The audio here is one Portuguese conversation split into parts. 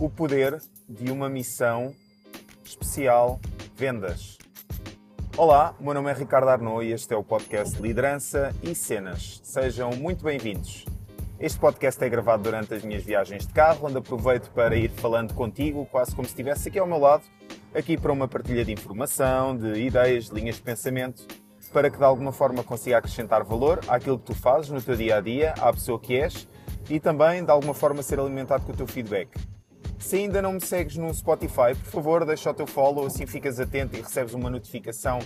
o poder de uma missão especial Vendas. Olá, meu nome é Ricardo Arnaud e este é o podcast Liderança e Cenas. Sejam muito bem-vindos. Este podcast é gravado durante as minhas viagens de carro, onde aproveito para ir falando contigo, quase como se estivesse aqui ao meu lado, aqui para uma partilha de informação, de ideias, de linhas de pensamento, para que de alguma forma consiga acrescentar valor àquilo que tu fazes no teu dia a dia, à pessoa que és e também de alguma forma ser alimentado com o teu feedback. Se ainda não me segues no Spotify, por favor, deixa o teu follow, assim ficas atento e recebes uma notificação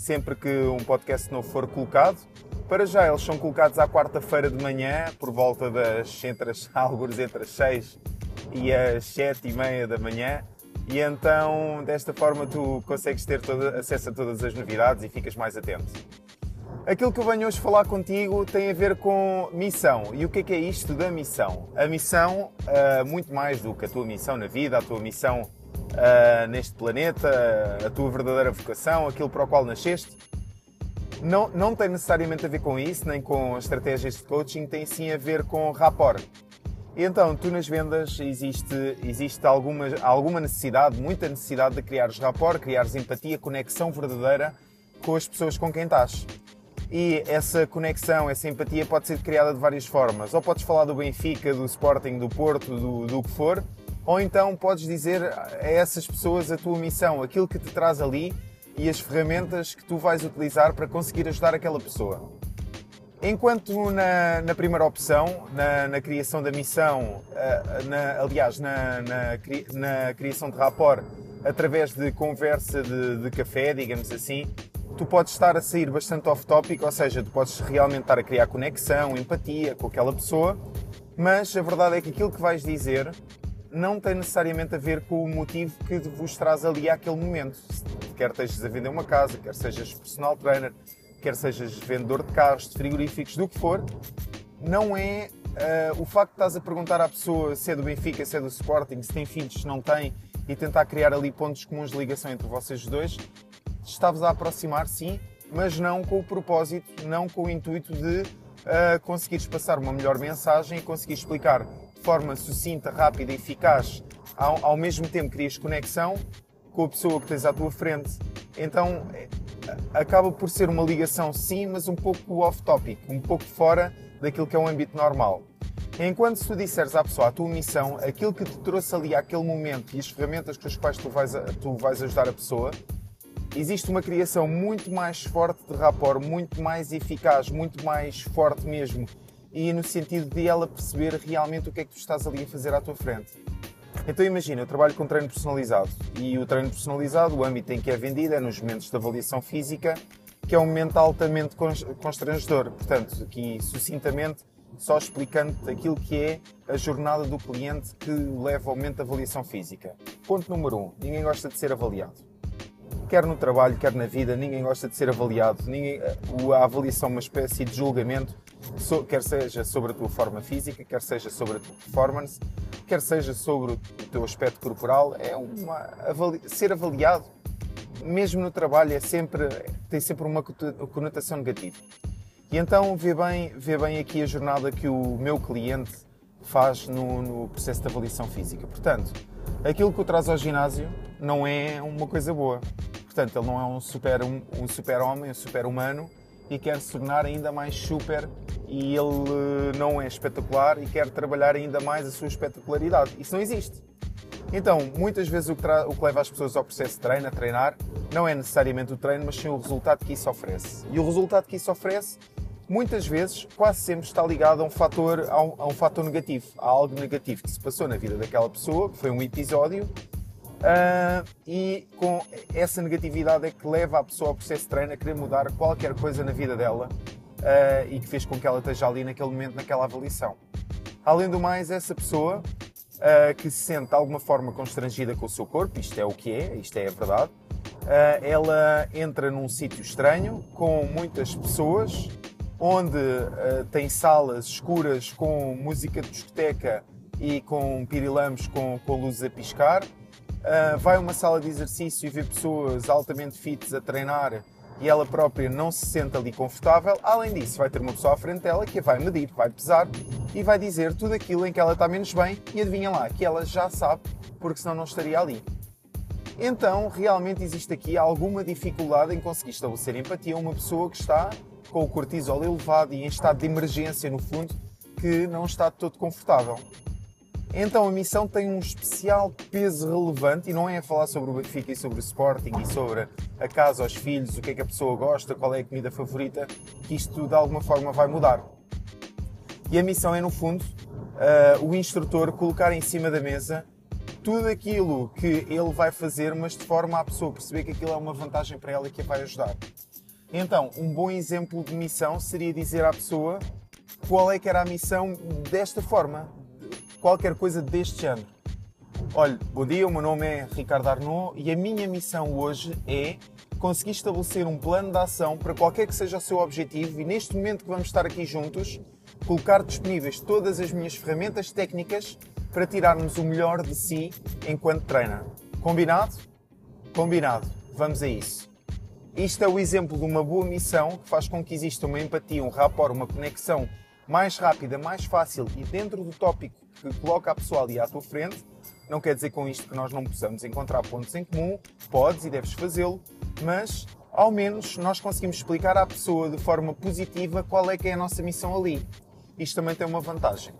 sempre que um podcast novo for colocado. Para já, eles são colocados à quarta-feira de manhã, por volta das entre as, alguns entre as 6 e as 7 e meia da manhã. E então, desta forma, tu consegues ter todo, acesso a todas as novidades e ficas mais atento. Aquilo que eu venho hoje falar contigo tem a ver com missão. E o que é, que é isto da missão? A missão, uh, muito mais do que a tua missão na vida, a tua missão uh, neste planeta, a tua verdadeira vocação, aquilo para o qual nasceste, não, não tem necessariamente a ver com isso, nem com estratégias de coaching, tem sim a ver com rapport. Então, tu nas vendas existe, existe alguma, alguma necessidade, muita necessidade de criares rapport, criares empatia, conexão verdadeira com as pessoas com quem estás. E essa conexão, essa empatia pode ser criada de várias formas. Ou podes falar do Benfica, do Sporting, do Porto, do, do que for, ou então podes dizer a essas pessoas a tua missão, aquilo que te traz ali e as ferramentas que tu vais utilizar para conseguir ajudar aquela pessoa. Enquanto na, na primeira opção, na, na, criação da missão, eh, na, aliás, na, criação de rapport, através de conversa de, de café, digamos assim, tu podes estar a sair bastante off-topic, ou seja, tu podes realmente estar a criar conexão, empatia com aquela pessoa, mas a verdade é que aquilo que vais dizer não tem necessariamente a ver com o motivo que vos traz ali àquele momento. Quer estejas a vender uma casa, quer sejas personal trainer, quer sejas vendedor de carros, de frigoríficos, do que for, não é uh, o facto de estás a perguntar à pessoa se é do Benfica, se é do Sporting, se tem filhos, se não tem, e tentar criar ali pontos comuns de ligação entre vocês dois, estavas a aproximar, sim, mas não com o propósito, não com o intuito de uh, conseguires passar uma melhor mensagem e conseguir explicar de forma sucinta, rápida e eficaz, ao, ao mesmo tempo crias conexão com a pessoa que tens à tua frente. Então eh, acaba por ser uma ligação, sim, mas um pouco off-topic, um pouco fora daquilo que é o âmbito normal. Enquanto se tu disseres à pessoa a tua missão, aquilo que te trouxe ali àquele momento e as ferramentas com as quais tu vais, tu vais ajudar a pessoa, existe uma criação muito mais forte de rapport, muito mais eficaz, muito mais forte mesmo, e no sentido de ela perceber realmente o que é que tu estás ali a fazer à tua frente. Então imagina, eu trabalho com treino personalizado e o treino personalizado, o âmbito em que é vendido é nos momentos de avaliação física, que é um momento altamente constrangedor. Portanto, aqui sucintamente, só explicando aquilo que é a jornada do cliente que leva ao momento de avaliação física. Ponto número 1. Um, ninguém gosta de ser avaliado quer no trabalho, quer na vida, ninguém gosta de ser avaliado. Ninguém, a avaliação é uma espécie de julgamento, quer seja sobre a tua forma física, quer seja sobre a tua performance, quer seja sobre o teu aspecto corporal. É uma, avali, ser avaliado, mesmo no trabalho, é sempre, tem sempre uma conotação negativa. E então vê bem, vê bem aqui a jornada que o meu cliente faz no, no processo de avaliação física. Portanto, aquilo que o traz ao ginásio não é uma coisa boa. Portanto, ele não é um super, um, um super homem, um super humano e quer se tornar ainda mais super e ele não é espetacular e quer trabalhar ainda mais a sua espetacularidade. Isso não existe. Então, muitas vezes o que, o que, leva as pessoas ao processo de treino, a treinar, não é necessariamente o treino, mas sim o resultado que isso oferece. E o resultado que isso oferece, muitas vezes, quase sempre está ligado a um fator, a um, a um fator negativo, a algo negativo que se passou na vida daquela pessoa, que foi um episódio Uh, e com essa negatividade é que leva a pessoa ao processo de treino a querer mudar qualquer coisa na vida dela uh, e que fez com que ela esteja ali naquele momento, naquela avaliação. Além do mais, essa pessoa uh, que se sente de alguma forma constrangida com o seu corpo, isto é o que é, isto é a verdade, ela entra num sítio estranho com muitas pessoas, onde tem salas escuras com música de discoteca e com pirilampos com, com luzes a piscar uh, vai a uma sala de exercício e vê pessoas altamente fits a treinar e ela própria não se sente ali confortável, além disso, vai ter uma pessoa à frente dela que a vai medir, vai pesar e vai dizer tudo aquilo em que ela está menos bem e adivinha lá, que ela já sabe, porque senão não estaria ali. Então, realmente existe aqui alguma dificuldade em conseguir estabelecer empatia a uma pessoa que está com o cortisol elevado e em estado de emergência, no fundo, que não está todo confortável. Então a missão tem um especial peso relevante e não é falar sobre o Benfica e sobre o Sporting e sobre a casa, os filhos, o que é que a pessoa gosta, qual é a comida favorita, que isto de alguma forma vai mudar. E a missão é, no fundo, uh, o instrutor colocar em cima da mesa tudo aquilo que ele vai fazer, mas de forma a pessoa perceber que aquilo é uma vantagem para ela e que a vai ajudar. Então, um bom exemplo de missão seria dizer à pessoa qual é que era a missão desta forma, qualquer coisa deste género. Olha, bom dia, o meu nome é Ricardo Arnaud e a minha missão hoje é conseguir estabelecer um plano de ação para qualquer que seja o seu objetivo e neste momento que vamos estar aqui juntos, colocar disponíveis todas as minhas ferramentas técnicas para tirarmos o melhor de si enquanto treina. Combinado? Combinado. Vamos a isso. Isto é o exemplo de uma boa missão que faz com que exista uma empatia, um rapport, uma conexão mais rápida, mais fácil e dentro do tópico que coloca a pessoa ali à tua frente. Não quer dizer com isto que nós não possamos encontrar pontos em comum, podes e deves fazê-lo, mas ao menos nós conseguimos explicar à pessoa de forma positiva qual é que é a nossa missão ali. Isto também tem uma vantagem.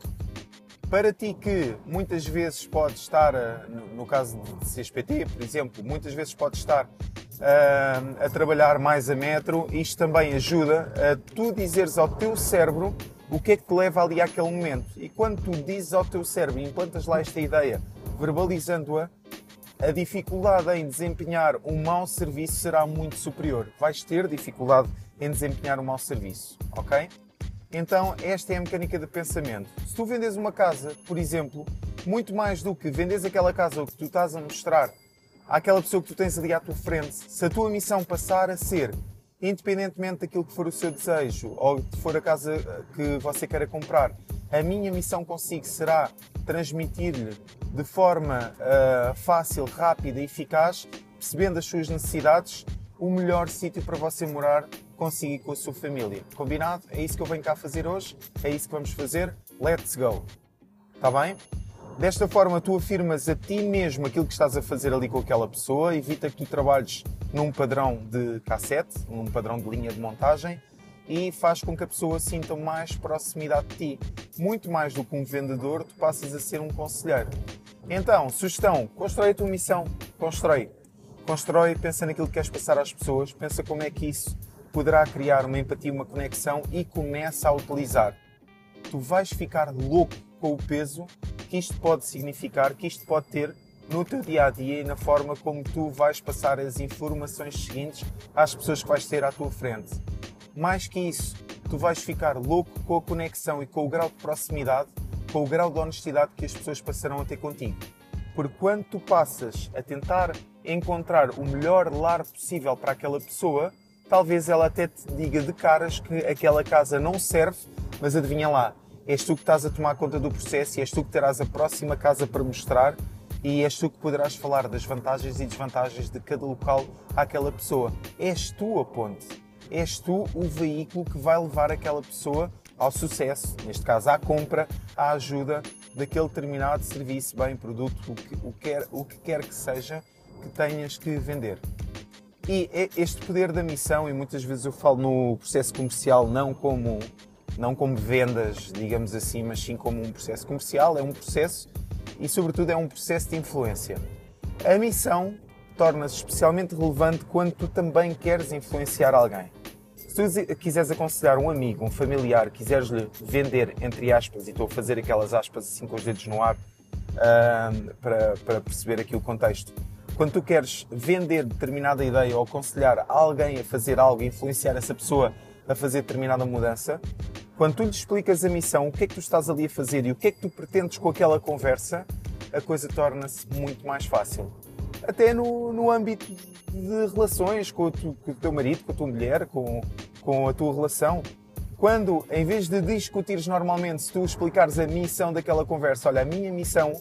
Para ti que muitas vezes pode estar, eh, no caso de CSPT, por exemplo, muitas vezes pode estar uh, a trabalhar mais a metro, isto também ajuda a tu dizeres ao teu cérebro o que é que te leva ali àquele momento. E quando tu dizes ao teu cérebro e implantas lá esta ideia, verbalizando-a, a dificuldade em desempenhar um mau serviço será muito superior. Vais ter dificuldade em desempenhar um mau serviço, ok? Então, esta é a mecânica de pensamento. Se tu vendes uma casa, por exemplo, muito mais do que vendes aquela casa que tu estás a mostrar àquela pessoa que tu tens ali à tua frente, se a tua missão passar a ser independentemente daquilo que for o seu desejo ou que for a casa que você queira comprar, a minha missão consigo será transmitir-lhe de forma uh, fácil, rápida e eficaz, percebendo as suas necessidades, o melhor sítio para você morar consigo e com a sua família. Combinado? É isso que eu venho cá fazer hoje, é isso que vamos fazer. Let's go! Está bem? Desta forma, tu afirmas a ti mesmo aquilo que estás a fazer ali com aquela pessoa, evita que tu trabalhes num padrão de cassete, num padrão de linha de montagem e faz com que a pessoa sinta mais proximidade de ti. Muito mais do que um vendedor, tu passas a ser um conselheiro. Então, sugestão: constrói a tua missão. Constrói. Constrói, pensa naquilo que queres passar às pessoas, pensa como é que isso poderá criar uma empatia, uma conexão e começa a utilizar. Tu vais ficar louco com o peso que isto pode significar, que isto pode ter no teu dia a dia e na forma como tu vais passar as informações seguintes às pessoas que vais ter à tua frente. Mais que isso, tu vais ficar louco com a conexão e com o grau de proximidade, com o grau de honestidade que as pessoas passarão a ter contigo. Porque quando tu passas a tentar encontrar o melhor lar possível para aquela pessoa, talvez ela até te diga de caras que aquela casa não serve, mas adivinha lá, és tu que estás a tomar conta do processo e és tu que terás a próxima casa para mostrar e és tu que poderás falar das vantagens e desvantagens de cada local àquela pessoa. És tu a ponte. És tu o veículo que vai levar aquela pessoa ao sucesso, neste caso à compra, à ajuda daquele determinado serviço, bem, produto, o que, o, quer, o que quer que seja que tenhas que vender. E é este poder da missão, e muitas vezes eu falo no processo comercial não como não como vendas, digamos assim, mas sim como um processo comercial. É um processo e, sobretudo, é um processo de influência. A missão torna-se especialmente relevante quando tu também queres influenciar alguém. Se tu quiseres aconselhar um amigo, um familiar, quiseres-lhe vender, entre aspas, e estou a fazer aquelas aspas assim com os dedos no ar uh, para, para perceber aqui o contexto, quando tu queres vender determinada ideia ou aconselhar alguém a fazer algo, influenciar essa pessoa a fazer determinada mudança, quando tu lhe explicas a missão, o que é que tu estás ali a fazer e o que é que tu pretendes com aquela conversa, a coisa torna-se muito mais fácil. Até no, no âmbito de relações com o, tu, com o, teu marido, com a tua mulher, com, com a tua relação. Quando, em vez de discutires normalmente, se tu explicares a missão daquela conversa, olha, a minha missão,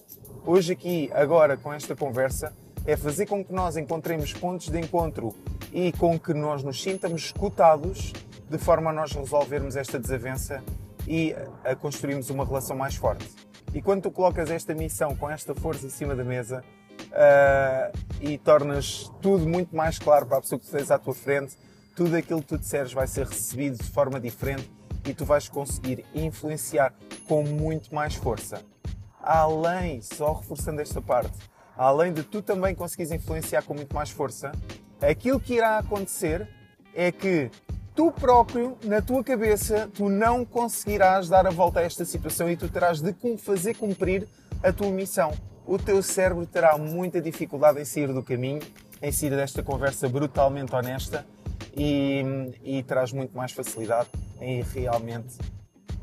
hoje aqui, agora, com esta conversa, é fazer com que nós encontremos pontos de encontro e com que nós nos sintamos escutados de forma a nós resolvermos esta desavença e a construirmos uma relação mais forte. E quando tu colocas esta missão com esta força em cima da mesa uh, e tornas tudo muito mais claro para a pessoa que tu tens à tua frente, tudo aquilo que tu disseres vai ser recebido de forma diferente e tu vais conseguir influenciar com muito mais força. Além, só reforçando esta parte, além de tu também conseguires influenciar com muito mais força, aquilo que irá acontecer é que tu próprio, na tua cabeça, tu não conseguirás dar a volta a esta situação e tu terás de fazer cumprir a tua missão. O teu cérebro terá muita dificuldade em sair do caminho, em sair desta conversa brutalmente honesta e, e terás muito mais facilidade em realmente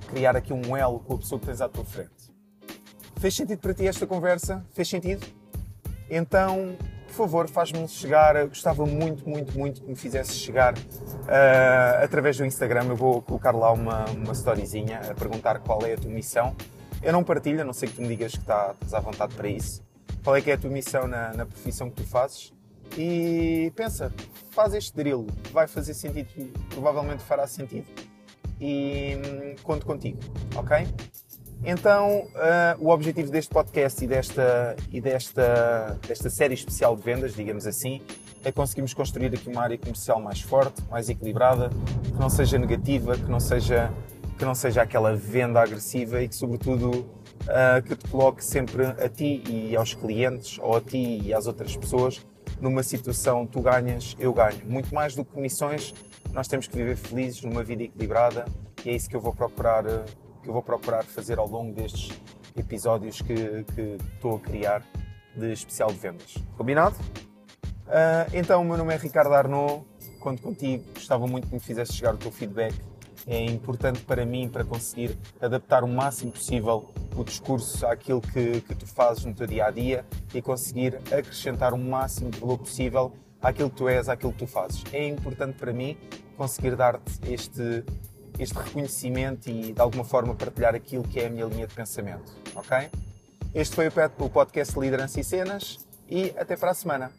criar aqui um elo com a pessoa que tens à tua frente. Fez sentido para ti esta conversa? Fez sentido? Então favor, faz-me chegar. Gostava muito, muito, muito que me fizesse chegar uh, através do Instagram. Eu vou colocar lá uma, uma storyzinha a perguntar qual é a tua missão. Eu não partilho, a não sei que tu me digas que tá, estás à vontade para isso. Qual é que é a tua missão na, na profissão que tu fazes? E pensa, faz este drill, vai fazer sentido, provavelmente fará sentido. E hum, conto contigo, ok? Então, uh, o objetivo deste podcast e, desta, e desta, desta série especial de vendas, digamos assim, é conseguirmos construir aqui uma área comercial mais forte, mais equilibrada, que não seja negativa, que não seja, que não seja aquela venda agressiva e que, sobretudo, uh, que te coloque sempre a ti e aos clientes, ou a ti e às outras pessoas, numa situação tu ganhas, eu ganho. Muito mais do que comissões, nós temos que viver felizes numa vida equilibrada e é isso que eu vou procurar uh, que eu vou procurar fazer ao longo destes episódios que, que estou a criar de especial de vendas. Combinado? Uh, então, o meu nome é Ricardo Arnaud, conto contigo, gostava muito que me fizesse chegar o teu feedback. É importante para mim para conseguir adaptar o máximo possível o discurso àquilo que, que tu fazes no teu dia a dia e conseguir acrescentar o máximo de valor possível àquilo que tu és, àquilo que tu fazes. É importante para mim conseguir dar-te este este reconhecimento e de alguma forma partilhar aquilo que é a minha linha de pensamento, ok? Este foi o podcast Liderança e Cenas e até para a semana.